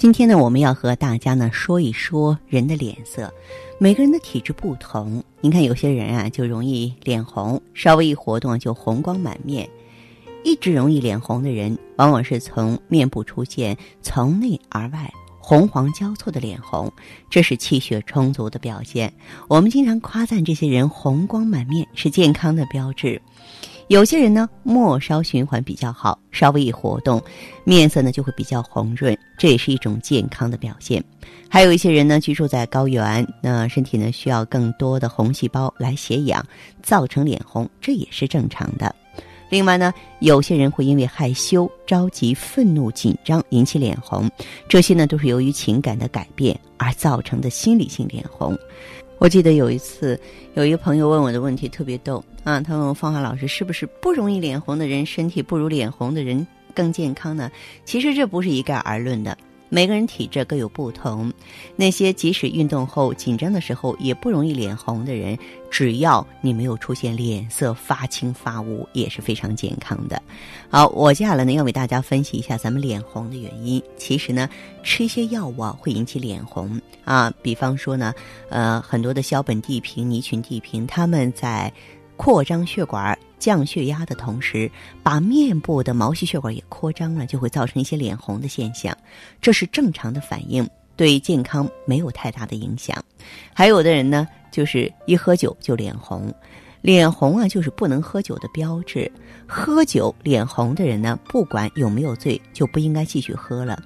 今天呢，我们要和大家呢说一说人的脸色。每个人的体质不同，您看有些人啊就容易脸红，稍微一活动就红光满面。一直容易脸红的人，往往是从面部出现从内而外红黄交错的脸红，这是气血充足的表现。我们经常夸赞这些人红光满面是健康的标志。有些人呢，末梢循环比较好，稍微一活动，面色呢就会比较红润，这也是一种健康的表现。还有一些人呢，居住在高原，那身体呢需要更多的红细胞来携氧，造成脸红，这也是正常的。另外呢，有些人会因为害羞、着急、愤怒、紧张引起脸红，这些呢都是由于情感的改变而造成的心理性脸红。我记得有一次，有一个朋友问我的问题特别逗啊，他问我芳华老师是不是不容易脸红的人身体不如脸红的人更健康呢？其实这不是一概而论的。每个人体质各有不同，那些即使运动后紧张的时候也不容易脸红的人，只要你没有出现脸色发青发乌，也是非常健康的。好，我接下来呢要为大家分析一下咱们脸红的原因。其实呢，吃一些药物啊会引起脸红啊，比方说呢，呃，很多的硝苯地平、尼群地平，他们在扩张血管。降血压的同时，把面部的毛细血管也扩张了，就会造成一些脸红的现象，这是正常的反应，对健康没有太大的影响。还有的人呢，就是一喝酒就脸红，脸红啊就是不能喝酒的标志。喝酒脸红的人呢，不管有没有醉，就不应该继续喝了。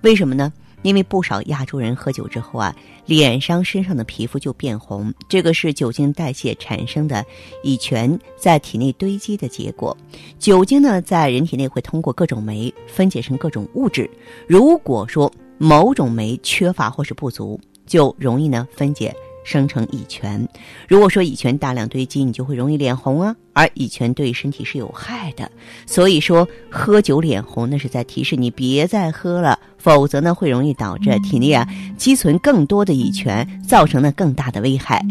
为什么呢？因为不少亚洲人喝酒之后啊，脸上、身上的皮肤就变红，这个是酒精代谢产生的乙醛在体内堆积的结果。酒精呢，在人体内会通过各种酶分解成各种物质。如果说某种酶缺乏或是不足，就容易呢分解。生成乙醛，如果说乙醛大量堆积，你就会容易脸红啊。而乙醛对身体是有害的，所以说喝酒脸红那是在提示你别再喝了，否则呢会容易导致体内啊积存更多的乙醛，造成了更大的危害。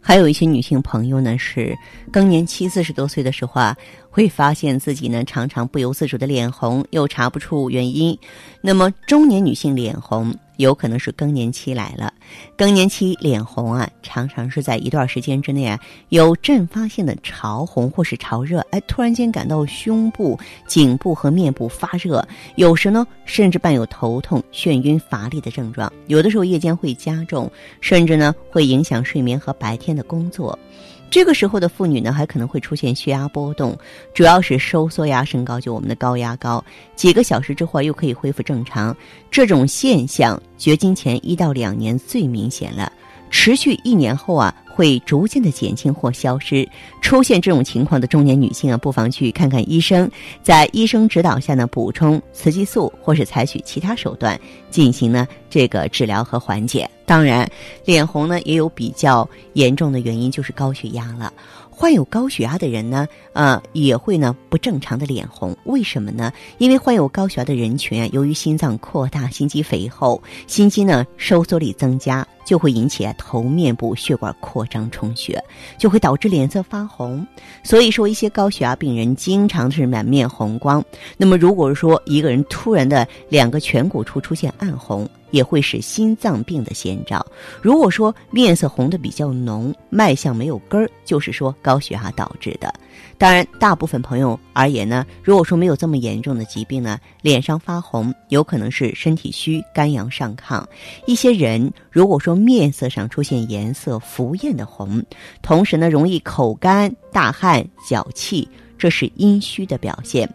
还有一些女性朋友呢是更年期四十多岁的时候啊，会发现自己呢常常不由自主的脸红，又查不出原因。那么中年女性脸红。有可能是更年期来了，更年期脸红啊，常常是在一段时间之内啊，有阵发性的潮红或是潮热，哎，突然间感到胸部、颈部和面部发热，有时呢，甚至伴有头痛、眩晕、乏力的症状，有的时候夜间会加重，甚至呢，会影响睡眠和白天的工作。这个时候的妇女呢，还可能会出现血压波动，主要是收缩压升高，就我们的高压高。几个小时之后又可以恢复正常。这种现象，绝经前一到两年最明显了。持续一年后啊，会逐渐的减轻或消失。出现这种情况的中年女性啊，不妨去看看医生，在医生指导下呢，补充雌激素或是采取其他手段进行呢这个治疗和缓解。当然，脸红呢也有比较严重的原因，就是高血压了。患有高血压的人呢，呃，也会呢不正常的脸红。为什么呢？因为患有高血压的人群啊，由于心脏扩大、心肌肥厚、心肌呢收缩力增加，就会引起头面部血管扩张充血，就会导致脸色发红。所以说，一些高血压病人经常是满面红光。那么，如果说一个人突然的两个颧骨处出现暗红，也会是心脏病的先兆。如果说面色红的比较浓，脉象没有根儿，就是说高血压导致的。当然，大部分朋友而言呢，如果说没有这么严重的疾病呢，脸上发红有可能是身体虚、肝阳上亢。一些人如果说面色上出现颜色浮艳的红，同时呢容易口干、大汗、脚气，这是阴虚的表现。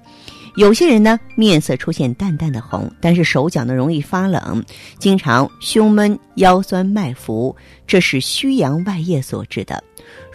有些人呢，面色出现淡淡的红，但是手脚呢容易发冷，经常胸闷、腰酸、脉浮，这是虚阳外液所致的。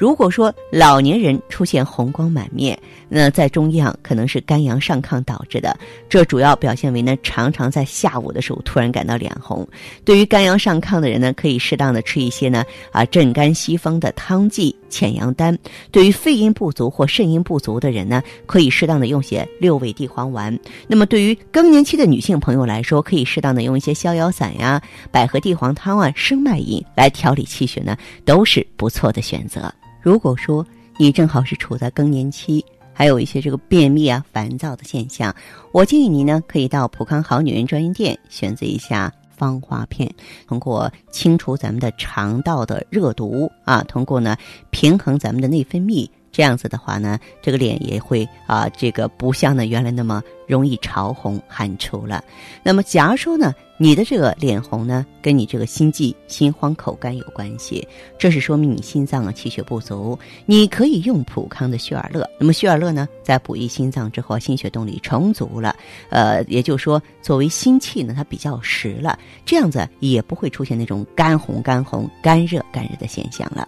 如果说老年人出现红光满面，那在中医上可能是肝阳上亢导致的，这主要表现为呢常常在下午的时候突然感到脸红。对于肝阳上亢的人呢，可以适当的吃一些呢啊镇肝息风的汤剂潜阳丹。对于肺阴不足或肾阴不足的人呢，可以适当的用些六味地黄丸。那么对于更年期的女性朋友来说，可以适当的用一些逍遥散呀、百合地黄汤啊、生脉饮来调理气血呢，都是不错的选择。如果说你正好是处在更年期，还有一些这个便秘啊、烦躁的现象，我建议您呢可以到普康好女人专营店选择一下芳华片，通过清除咱们的肠道的热毒啊，通过呢平衡咱们的内分泌。这样子的话呢，这个脸也会啊，这个不像呢原来那么容易潮红汗出了。那么，假如说呢，你的这个脸红呢，跟你这个心悸、心慌、口干有关系，这是说明你心脏啊气血不足。你可以用普康的血尔乐。那么血尔乐呢，在补益心脏之后，心血动力充足了，呃，也就是说，作为心气呢，它比较实了，这样子也不会出现那种干红、干红、干热、干热的现象了。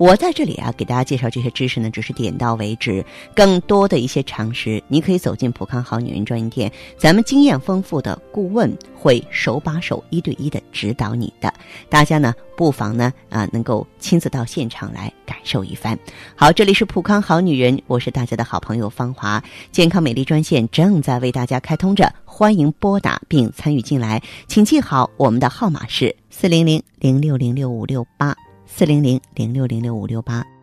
我在这里啊，给大家介绍这些知识呢，只是点到为止。更多的一些常识，你可以走进普康好女人专营店，咱们经验丰富的顾问会手把手、一对一的指导你的。大家呢，不妨呢啊，能够亲自到现场来感受一番。好，这里是普康好女人，我是大家的好朋友芳华，健康美丽专线正在为大家开通着，欢迎拨打并参与进来，请记好我们的号码是四零零零六零六五六八。四零零零六零六五六八。